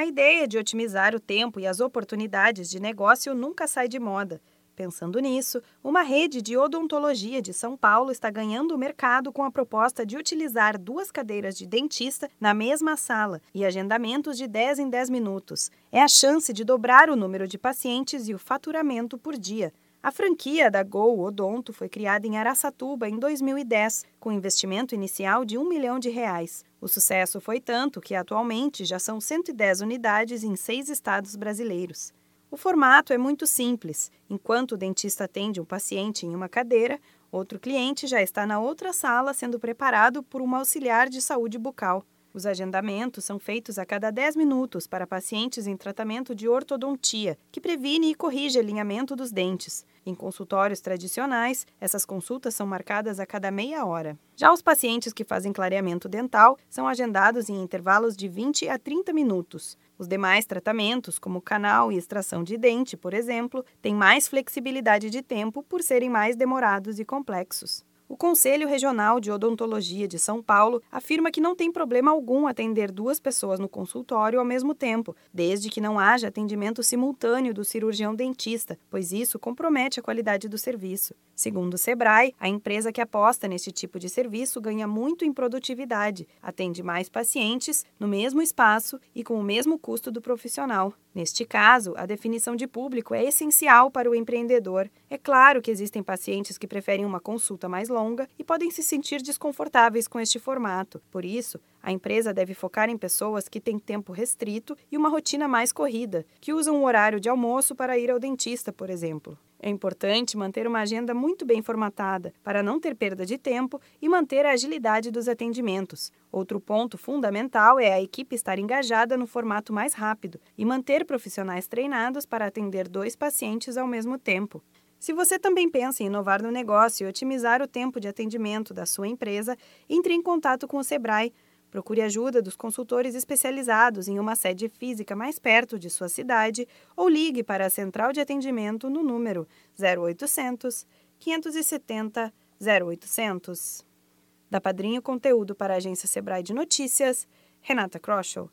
A ideia de otimizar o tempo e as oportunidades de negócio nunca sai de moda. Pensando nisso, uma rede de odontologia de São Paulo está ganhando o mercado com a proposta de utilizar duas cadeiras de dentista na mesma sala e agendamentos de 10 em 10 minutos. É a chance de dobrar o número de pacientes e o faturamento por dia. A franquia da Go Odonto foi criada em Araçatuba em 2010, com investimento inicial de um milhão de reais. O sucesso foi tanto que atualmente já são 110 unidades em seis estados brasileiros. O formato é muito simples. Enquanto o dentista atende um paciente em uma cadeira, outro cliente já está na outra sala sendo preparado por uma auxiliar de saúde bucal. Os agendamentos são feitos a cada 10 minutos para pacientes em tratamento de ortodontia, que previne e corrige alinhamento dos dentes. Em consultórios tradicionais, essas consultas são marcadas a cada meia hora. Já os pacientes que fazem clareamento dental são agendados em intervalos de 20 a 30 minutos. Os demais tratamentos, como canal e extração de dente, por exemplo, têm mais flexibilidade de tempo por serem mais demorados e complexos. O Conselho Regional de Odontologia de São Paulo afirma que não tem problema algum atender duas pessoas no consultório ao mesmo tempo, desde que não haja atendimento simultâneo do cirurgião dentista, pois isso compromete a qualidade do serviço. Segundo o Sebrae, a empresa que aposta nesse tipo de serviço ganha muito em produtividade, atende mais pacientes no mesmo espaço e com o mesmo custo do profissional. Neste caso, a definição de público é essencial para o empreendedor. É claro que existem pacientes que preferem uma consulta mais longa e podem se sentir desconfortáveis com este formato. Por isso, a empresa deve focar em pessoas que têm tempo restrito e uma rotina mais corrida, que usam o horário de almoço para ir ao dentista, por exemplo. É importante manter uma agenda muito bem formatada para não ter perda de tempo e manter a agilidade dos atendimentos. Outro ponto fundamental é a equipe estar engajada no formato mais rápido e manter profissionais treinados para atender dois pacientes ao mesmo tempo. Se você também pensa em inovar no negócio e otimizar o tempo de atendimento da sua empresa, entre em contato com o Sebrae Procure ajuda dos consultores especializados em uma sede física mais perto de sua cidade ou ligue para a central de atendimento no número 0800 570 0800. Da Padrinho Conteúdo para a agência Sebrae de Notícias, Renata Kroschel.